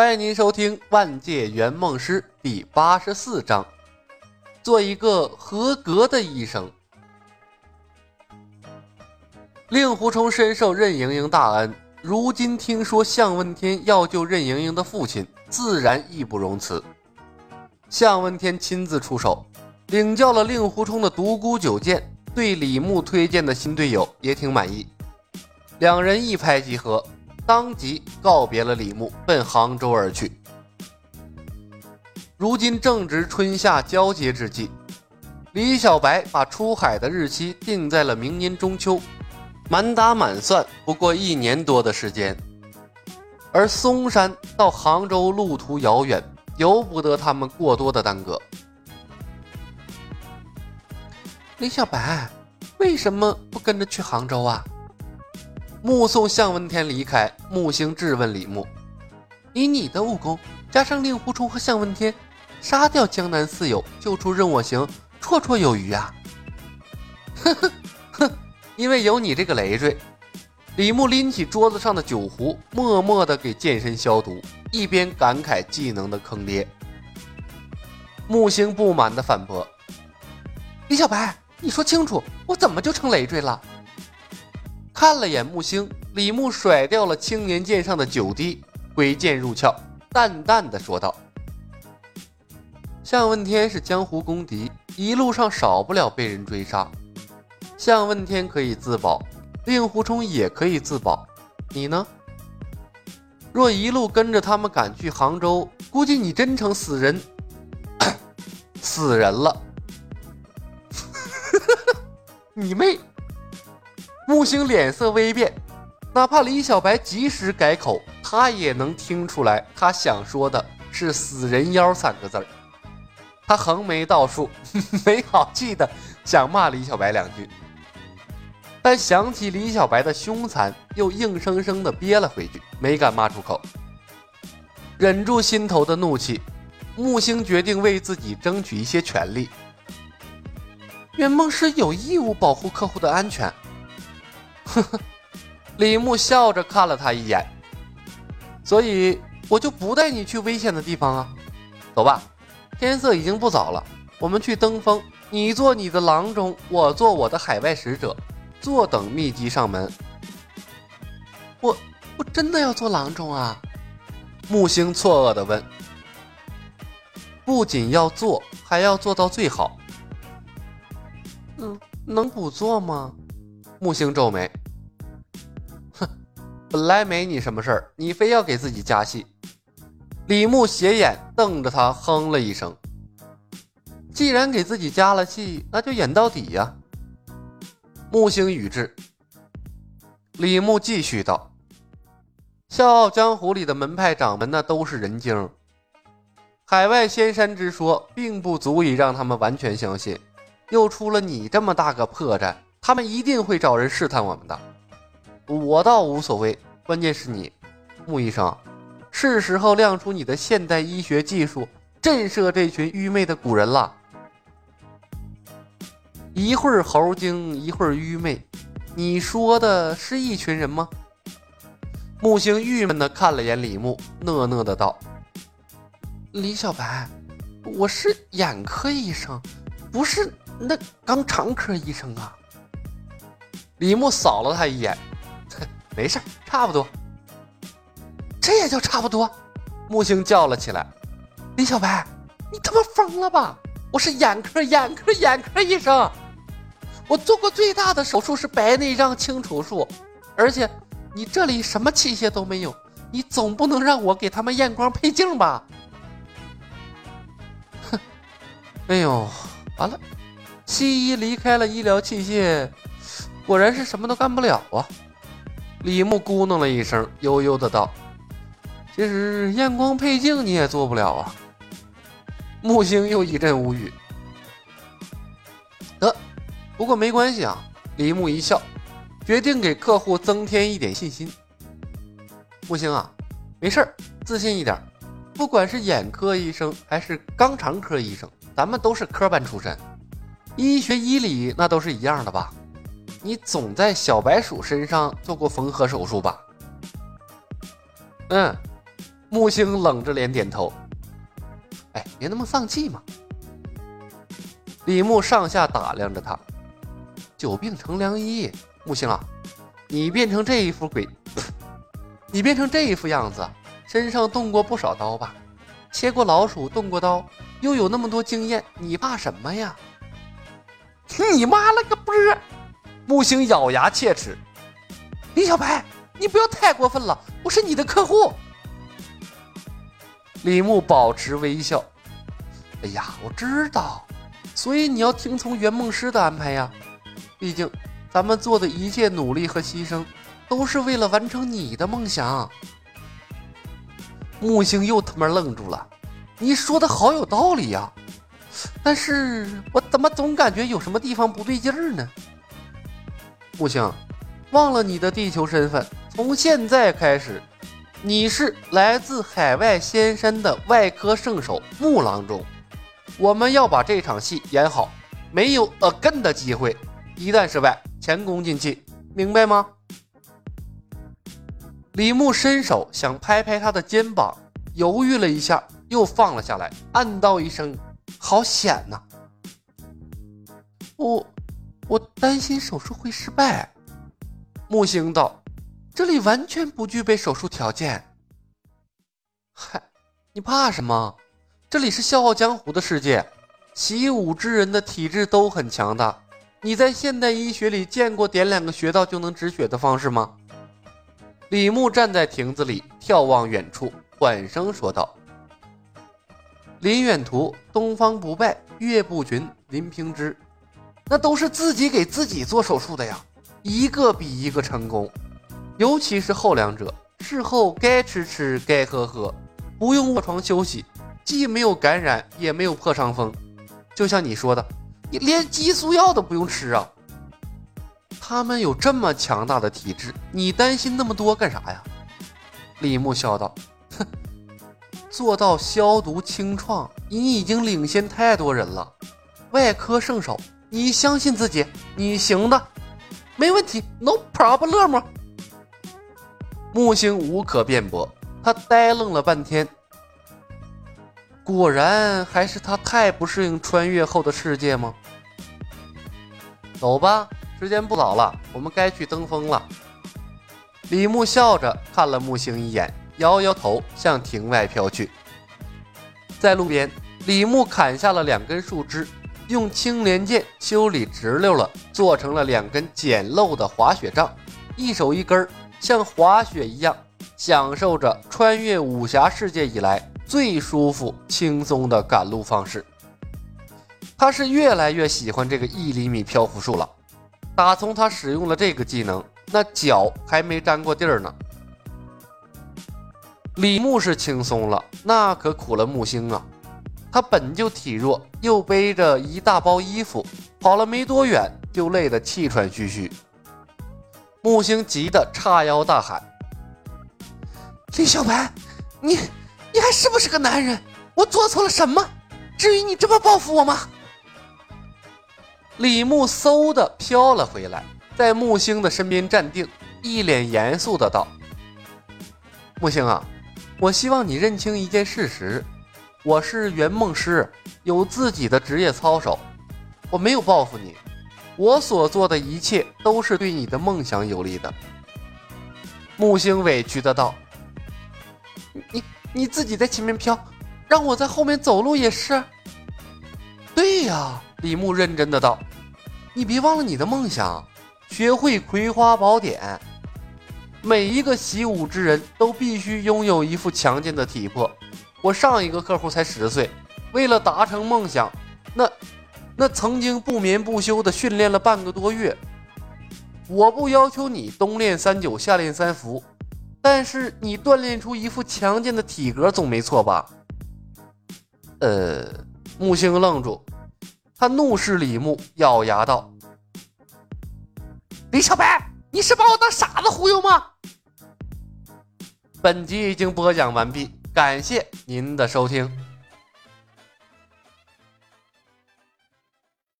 欢迎您收听《万界圆梦师》第八十四章，做一个合格的医生。令狐冲深受任盈盈大恩，如今听说向问天要救任盈盈的父亲，自然义不容辞。向问天亲自出手，领教了令狐冲的独孤九剑，对李牧推荐的新队友也挺满意。两人一拍即合。当即告别了李牧，奔杭州而去。如今正值春夏交接之际，李小白把出海的日期定在了明年中秋，满打满算不过一年多的时间。而嵩山到杭州路途遥远，由不得他们过多的耽搁。李小白，为什么不跟着去杭州啊？目送向问天离开，木星质问李牧：“以你的武功，加上令狐冲和向问天，杀掉江南四友，救出任我行，绰绰有余啊！”呵呵哼，因为有你这个累赘。李牧拎起桌子上的酒壶，默默地给剑身消毒，一边感慨技能的坑爹。木星不满地反驳：“李小白，你说清楚，我怎么就成累赘了？”看了眼木星，李牧甩掉了青年剑上的九滴，挥剑入鞘，淡淡的说道：“向问天是江湖公敌，一路上少不了被人追杀。向问天可以自保，令狐冲也可以自保，你呢？若一路跟着他们赶去杭州，估计你真成死人，死人了。你妹！”木星脸色微变，哪怕李小白及时改口，他也能听出来，他想说的是“死人妖”三个字儿。他横眉倒竖，没好气的想骂李小白两句，但想起李小白的凶残，又硬生生的憋了回去，没敢骂出口。忍住心头的怒气，木星决定为自己争取一些权利。圆梦师有义务保护客户的安全。呵呵，李牧笑着看了他一眼，所以我就不带你去危险的地方啊。走吧，天色已经不早了，我们去登峰。你做你的郎中，我做我的海外使者，坐等秘籍上门。我我真的要做郎中啊？木星错愕的问。不仅要做，还要做到最好。嗯，能不做吗？木星皱眉。本来没你什么事儿，你非要给自己加戏。李牧斜眼瞪着他，哼了一声。既然给自己加了戏，那就演到底呀。木星语至。李牧继续道：“笑傲江湖里的门派掌门，那都是人精。海外仙山之说，并不足以让他们完全相信。又出了你这么大个破绽，他们一定会找人试探我们的。”我倒无所谓，关键是你，穆医生，是时候亮出你的现代医学技术，震慑这群愚昧的古人了。一会儿猴精，一会儿愚昧，你说的是一群人吗？木星郁闷的看了眼李牧，讷讷的道：“李小白，我是眼科医生，不是那肛肠科医生啊。”李牧扫了他一眼。没事，差不多。这也叫差不多？木星叫了起来：“李小白，你他妈疯了吧？我是眼科，眼科，眼科医生。我做过最大的手术是白内障清除术，而且你这里什么器械都没有，你总不能让我给他们验光配镜吧？”哼！哎呦，完了！西医离开了医疗器械，果然是什么都干不了啊！李牧咕哝了一声，悠悠的道：“其实验光配镜你也做不了啊。”木星又一阵无语。得，不过没关系啊。李牧一笑，决定给客户增添一点信心。木星啊，没事儿，自信一点。不管是眼科医生还是肛肠科医生，咱们都是科班出身，医学医理那都是一样的吧？你总在小白鼠身上做过缝合手术吧？嗯，木星冷着脸点头。哎，别那么丧气嘛。李牧上下打量着他，久病成良医。木星啊，你变成这一副鬼，你变成这一副样子，身上动过不少刀吧？切过老鼠，动过刀，又有那么多经验，你怕什么呀？你妈了个波！木星咬牙切齿。李小白，你不要太过分了，我是你的客户。李牧保持微笑。哎呀，我知道，所以你要听从圆梦师的安排呀。毕竟，咱们做的一切努力和牺牲，都是为了完成你的梦想。木星又他妈愣住了。你说的好有道理呀，但是我怎么总感觉有什么地方不对劲儿呢？木星，忘了你的地球身份，从现在开始，你是来自海外仙山的外科圣手木郎中。我们要把这场戏演好，没有 again 的机会。一旦失败，前功尽弃，明白吗？李牧伸手想拍拍他的肩膀，犹豫了一下，又放了下来，暗道一声：“好险呐！”我我担心手术会失败。木星道：“这里完全不具备手术条件。”嗨，你怕什么？这里是笑傲江湖的世界，习武之人的体质都很强大。你在现代医学里见过点两个穴道就能止血的方式吗？李牧站在亭子里眺望远处，缓声说道：“林远图、东方不败、岳不群、林平之，那都是自己给自己做手术的呀，一个比一个成功。尤其是后两者，事后该吃吃，该喝喝，不用卧床休息，既没有感染，也没有破伤风。就像你说的。”你连激素药都不用吃啊！他们有这么强大的体质，你担心那么多干啥呀？李牧笑道：“哼，做到消毒清创，你已经领先太多人了。外科圣手，你相信自己，你行的，没问题，no problem。”木星无可辩驳，他呆愣了半天。果然还是他太不适应穿越后的世界吗？走吧，时间不早了，我们该去登峰了。李牧笑着看了木星一眼，摇摇头，向亭外飘去。在路边，李牧砍下了两根树枝，用青莲剑修理直溜了，做成了两根简陋的滑雪杖，一手一根，像滑雪一样，享受着穿越武侠世界以来。最舒服、轻松的赶路方式。他是越来越喜欢这个一厘米漂浮术了。打从他使用了这个技能，那脚还没沾过地儿呢。李牧是轻松了，那可苦了木星啊！他本就体弱，又背着一大包衣服，跑了没多远就累得气喘吁吁。木星急得叉腰大喊：“李小白，你！”你还是不是个男人？我做错了什么？至于你这么报复我吗？李牧嗖的飘了回来，在木星的身边站定，一脸严肃的道：“木星啊，我希望你认清一件事实，我是圆梦师，有自己的职业操守，我没有报复你，我所做的一切都是对你的梦想有利的。”木星委屈的道：“你。”你自己在前面飘，让我在后面走路也是。对呀，李牧认真的道：“你别忘了你的梦想，学会葵花宝典。每一个习武之人都必须拥有一副强健的体魄。我上一个客户才十岁，为了达成梦想，那那曾经不眠不休的训练了半个多月。我不要求你冬练三九，夏练三伏。”但是你锻炼出一副强健的体格总没错吧？呃，木星愣住，他怒视李牧，咬牙道：“李小白，你是把我当傻子忽悠吗？”本集已经播讲完毕，感谢您的收听。